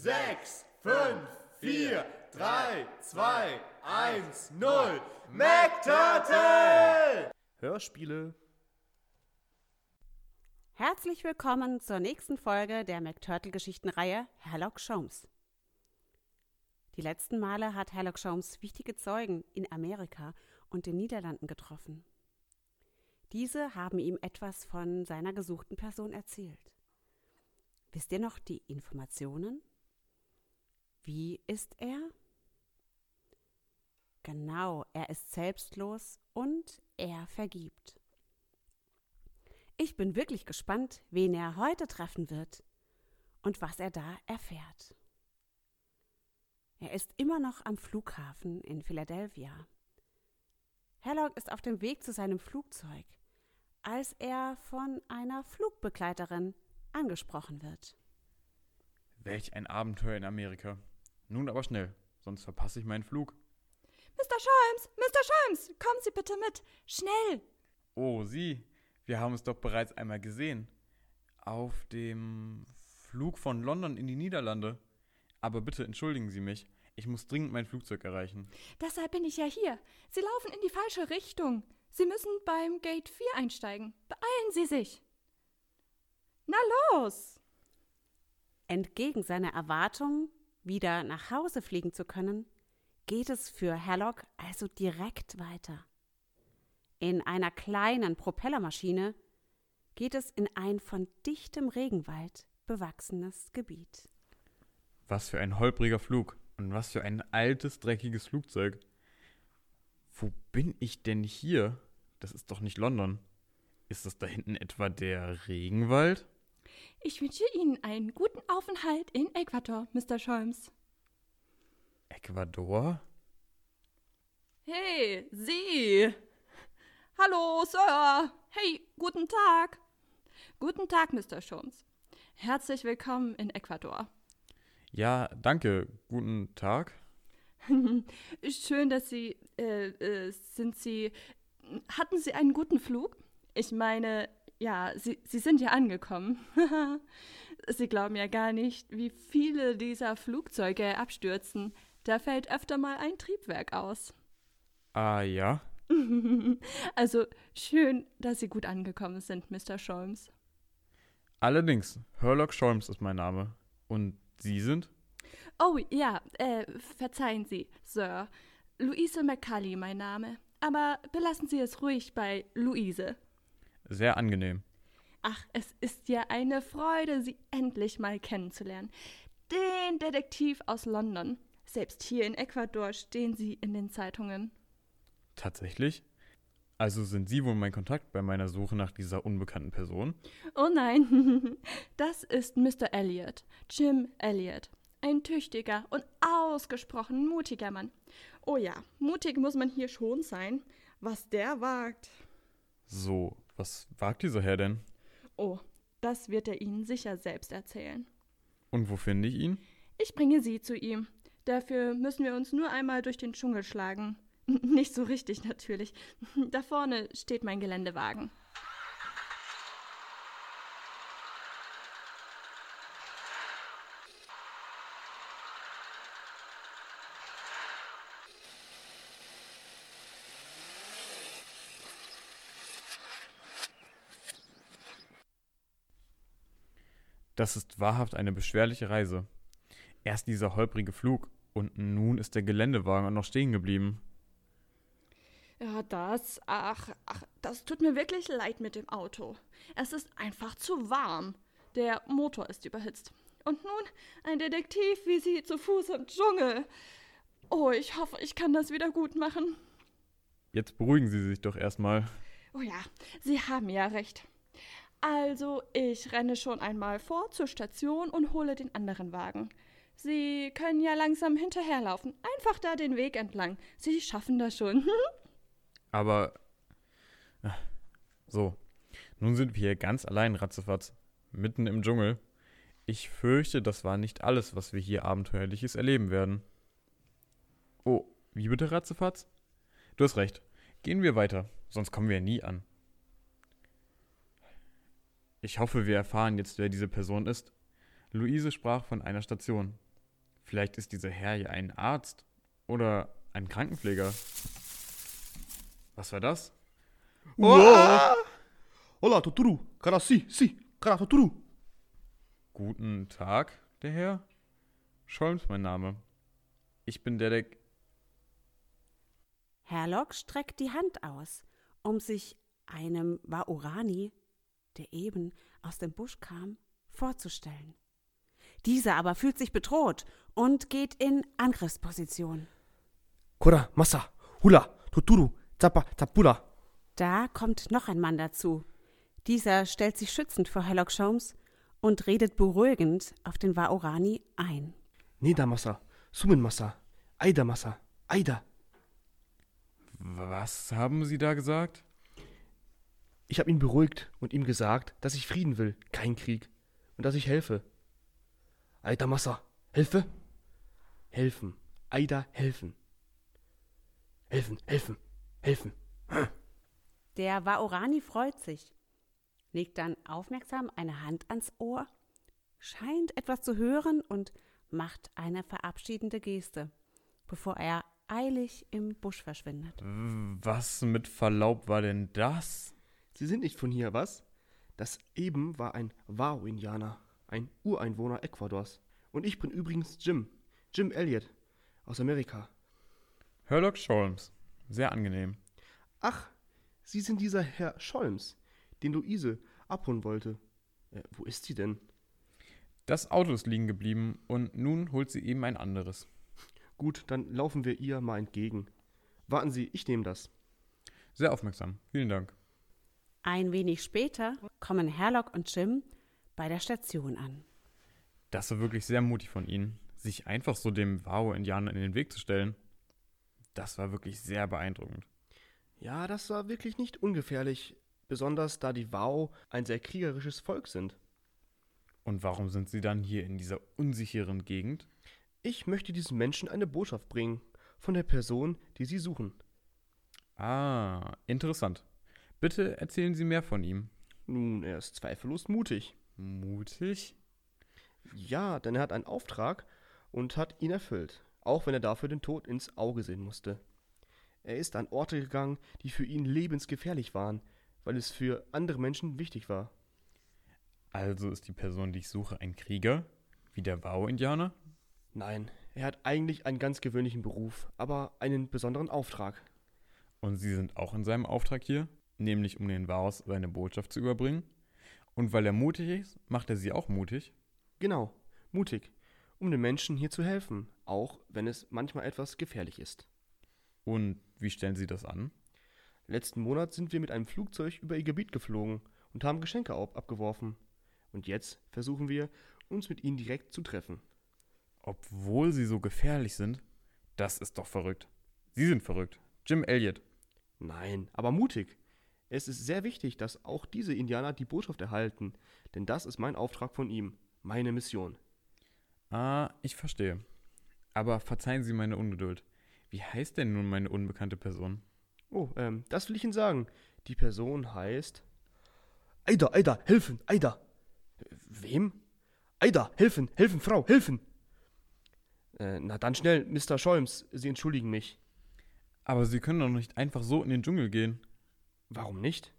6, 5, 4, 3, 2, 1, 0. McTurtle! Hörspiele. Herzlich willkommen zur nächsten Folge der McTurtle-Geschichtenreihe Herlock Sholmes. Die letzten Male hat Herlock Sholmes wichtige Zeugen in Amerika und den Niederlanden getroffen. Diese haben ihm etwas von seiner gesuchten Person erzählt. Wisst ihr noch die Informationen? Wie ist er? Genau, er ist selbstlos und er vergibt. Ich bin wirklich gespannt, wen er heute treffen wird und was er da erfährt. Er ist immer noch am Flughafen in Philadelphia. Herlock ist auf dem Weg zu seinem Flugzeug, als er von einer Flugbegleiterin angesprochen wird. Welch ein Abenteuer in Amerika. Nun aber schnell, sonst verpasse ich meinen Flug. Mr. Sholmes, Mr. Sholmes, kommen Sie bitte mit. Schnell. Oh, Sie, wir haben es doch bereits einmal gesehen. Auf dem Flug von London in die Niederlande. Aber bitte entschuldigen Sie mich. Ich muss dringend mein Flugzeug erreichen. Deshalb bin ich ja hier. Sie laufen in die falsche Richtung. Sie müssen beim Gate 4 einsteigen. Beeilen Sie sich. Na los! Entgegen seiner Erwartung, wieder nach Hause fliegen zu können, geht es für Herlock also direkt weiter. In einer kleinen Propellermaschine geht es in ein von dichtem Regenwald bewachsenes Gebiet. Was für ein holpriger Flug und was für ein altes, dreckiges Flugzeug. Wo bin ich denn hier? Das ist doch nicht London. Ist das da hinten etwa der Regenwald? Ich wünsche Ihnen einen guten Aufenthalt in Ecuador, Mr. Sholmes. Ecuador? Hey, Sie! Hallo, Sir! Hey, guten Tag! Guten Tag, Mr. Sholmes. Herzlich willkommen in Ecuador. Ja, danke. Guten Tag. Schön, dass Sie. Äh, äh, sind Sie. Hatten Sie einen guten Flug? Ich meine, ja, Sie, Sie sind ja angekommen. Sie glauben ja gar nicht, wie viele dieser Flugzeuge abstürzen. Da fällt öfter mal ein Triebwerk aus. Ah, ja. also schön, dass Sie gut angekommen sind, Mr. Sholmes. Allerdings, Herlock Sholmes ist mein Name. Und Sie sind? Oh ja, äh, verzeihen Sie, Sir. Luise McCully mein Name. Aber belassen Sie es ruhig bei Luise. Sehr angenehm. Ach, es ist ja eine Freude, Sie endlich mal kennenzulernen. Den Detektiv aus London. Selbst hier in Ecuador stehen Sie in den Zeitungen. Tatsächlich? Also sind Sie wohl mein Kontakt bei meiner Suche nach dieser unbekannten Person? Oh nein, das ist Mr. Elliot, Jim Elliot. Ein tüchtiger und ausgesprochen mutiger Mann. Oh ja, mutig muss man hier schon sein. Was der wagt. So, was wagt dieser Herr denn? Oh, das wird er Ihnen sicher selbst erzählen. Und wo finde ich ihn? Ich bringe Sie zu ihm. Dafür müssen wir uns nur einmal durch den Dschungel schlagen. Nicht so richtig natürlich. Da vorne steht mein Geländewagen. Das ist wahrhaft eine beschwerliche Reise. Erst dieser holprige Flug und nun ist der Geländewagen auch noch stehen geblieben. Ja, das, ach, ach, das tut mir wirklich leid mit dem Auto. Es ist einfach zu warm. Der Motor ist überhitzt. Und nun ein Detektiv wie Sie zu Fuß im Dschungel. Oh, ich hoffe, ich kann das wieder gut machen. Jetzt beruhigen Sie sich doch erstmal. Oh ja, Sie haben ja recht. Also, ich renne schon einmal vor zur Station und hole den anderen Wagen. Sie können ja langsam hinterherlaufen. Einfach da den Weg entlang. Sie schaffen das schon. Aber. äh, So. Nun sind wir hier ganz allein, ratzefatz. Mitten im Dschungel. Ich fürchte, das war nicht alles, was wir hier Abenteuerliches erleben werden. Oh, wie bitte, ratzefatz? Du hast recht. Gehen wir weiter, sonst kommen wir nie an. Ich hoffe, wir erfahren jetzt, wer diese Person ist. Luise sprach von einer Station. Vielleicht ist dieser Herr ja ein Arzt oder ein Krankenpfleger. Was war das? Wow. Hola, Toturu. Cara, si, si. Cara, Toturu. Guten Tag, der Herr. Scholms mein Name. Ich bin der, der. Herlock streckt die Hand aus, um sich einem Waorani, der eben aus dem Busch kam, vorzustellen. Dieser aber fühlt sich bedroht und geht in Angriffsposition. Kora, Massa, Hula, Toturu, Zappa, Zapura. Da kommt noch ein Mann dazu. Dieser stellt sich schützend vor Herlock Sholmes und redet beruhigend auf den Waorani ein. Nida Massa, Sumen Massa, Aida Massa, Aida. Was haben Sie da gesagt? Ich habe ihn beruhigt und ihm gesagt, dass ich Frieden will, kein Krieg. Und dass ich helfe. Aida Massa, helfe? Helfen. Aida, helfen. Helfen, helfen, helfen. Der Waorani freut sich, legt dann aufmerksam eine Hand ans Ohr, scheint etwas zu hören und macht eine verabschiedende Geste, bevor er eilig im Busch verschwindet. Was mit Verlaub war denn das? Sie sind nicht von hier, was? Das eben war ein Wao-Indianer, ein Ureinwohner Ecuadors. Und ich bin übrigens Jim, Jim Elliot, aus Amerika. Herlock Scholms. Sehr angenehm. Ach, Sie sind dieser Herr Scholms, den Luise abholen wollte. Äh, wo ist sie denn? Das Auto ist liegen geblieben und nun holt sie eben ein anderes. Gut, dann laufen wir ihr mal entgegen. Warten Sie, ich nehme das. Sehr aufmerksam. Vielen Dank. Ein wenig später kommen Herlock und Jim bei der Station an. Das war wirklich sehr mutig von Ihnen, sich einfach so dem Wao-Indianer in den Weg zu stellen. Das war wirklich sehr beeindruckend. Ja, das war wirklich nicht ungefährlich, besonders da die Wao ein sehr kriegerisches Volk sind. Und warum sind Sie dann hier in dieser unsicheren Gegend? Ich möchte diesen Menschen eine Botschaft bringen von der Person, die sie suchen. Ah, interessant. Bitte erzählen Sie mehr von ihm. Nun, er ist zweifellos mutig. Mutig? Ja, denn er hat einen Auftrag und hat ihn erfüllt, auch wenn er dafür den Tod ins Auge sehen musste. Er ist an Orte gegangen, die für ihn lebensgefährlich waren, weil es für andere Menschen wichtig war. Also ist die Person, die ich suche, ein Krieger? Wie der Wao-Indianer? Nein, er hat eigentlich einen ganz gewöhnlichen Beruf, aber einen besonderen Auftrag. Und Sie sind auch in seinem Auftrag hier? Nämlich um den Waos seine Botschaft zu überbringen? Und weil er mutig ist, macht er Sie auch mutig? Genau, mutig, um den Menschen hier zu helfen, auch wenn es manchmal etwas gefährlich ist. Und wie stellen Sie das an? Letzten Monat sind wir mit einem Flugzeug über ihr Gebiet geflogen und haben Geschenke ab abgeworfen. Und jetzt versuchen wir, uns mit ihnen direkt zu treffen. Obwohl Sie so gefährlich sind? Das ist doch verrückt. Sie sind verrückt. Jim Elliot. Nein, aber mutig. Es ist sehr wichtig, dass auch diese Indianer die Botschaft erhalten, denn das ist mein Auftrag von ihm, meine Mission. Ah, ich verstehe. Aber verzeihen Sie meine Ungeduld. Wie heißt denn nun meine unbekannte Person? Oh, ähm, das will ich Ihnen sagen. Die Person heißt. Aida, Aida, helfen, Aida. Wem? Aida, helfen, helfen, Frau, helfen. Äh, na dann schnell, Mr. Scholms, Sie entschuldigen mich. Aber Sie können doch nicht einfach so in den Dschungel gehen. Warum nicht?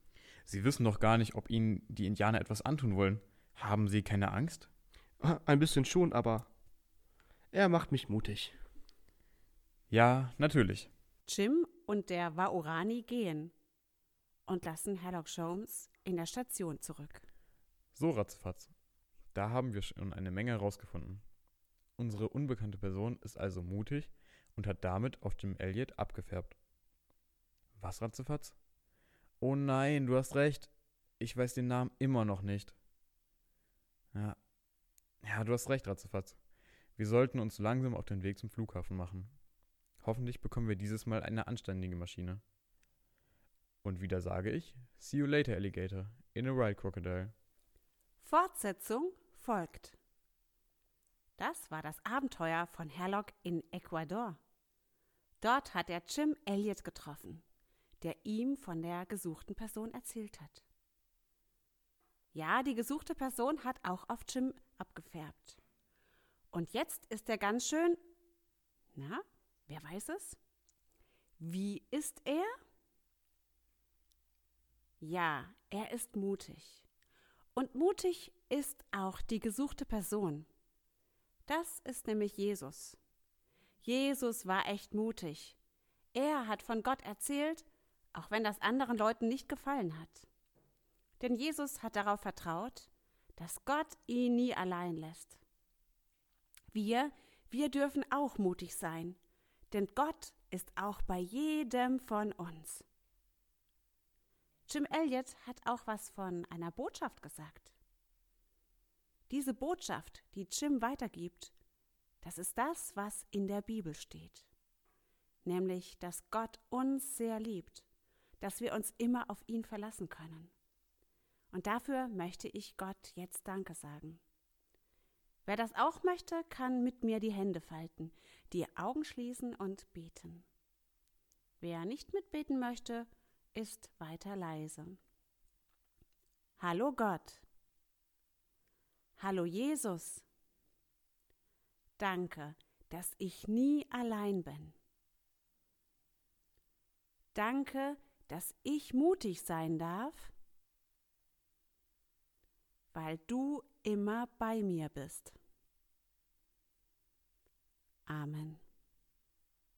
Sie wissen doch gar nicht, ob Ihnen die Indianer etwas antun wollen. Haben Sie keine Angst? Ah, Ein bisschen schon, aber. Er macht mich mutig. Ja, natürlich. Jim und der Waorani gehen und lassen Herlock Sholmes in der Station zurück. So, Ratzfatz. Da haben wir schon eine Menge herausgefunden. Unsere unbekannte Person ist also mutig und hat damit auf Jim Elliot abgefärbt. Was, Ratzefatz? Oh nein, du hast recht. Ich weiß den Namen immer noch nicht. Ja. Ja, du hast recht, Ratzefatz. Wir sollten uns langsam auf den Weg zum Flughafen machen. Hoffentlich bekommen wir dieses Mal eine anständige Maschine. Und wieder sage ich, see you later, Alligator, in a wild crocodile. Fortsetzung folgt. Das war das Abenteuer von Herlock in Ecuador. Dort hat er Jim Elliot getroffen, der ihm von der gesuchten Person erzählt hat. Ja, die gesuchte Person hat auch auf Jim abgefärbt. Und jetzt ist er ganz schön. Na, wer weiß es? Wie ist er? Ja, er ist mutig. Und mutig ist auch die gesuchte Person. Das ist nämlich Jesus. Jesus war echt mutig. Er hat von Gott erzählt, auch wenn das anderen Leuten nicht gefallen hat. Denn Jesus hat darauf vertraut, dass Gott ihn nie allein lässt. Wir, wir dürfen auch mutig sein, denn Gott ist auch bei jedem von uns. Jim Elliot hat auch was von einer Botschaft gesagt. Diese Botschaft, die Jim weitergibt, das ist das, was in der Bibel steht. Nämlich, dass Gott uns sehr liebt, dass wir uns immer auf ihn verlassen können. Und dafür möchte ich Gott jetzt Danke sagen. Wer das auch möchte, kann mit mir die Hände falten, die Augen schließen und beten. Wer nicht mitbeten möchte, ist weiter leise. Hallo Gott. Hallo Jesus. Danke, dass ich nie allein bin. Danke, dass ich mutig sein darf, weil du immer bei mir bist. Amen.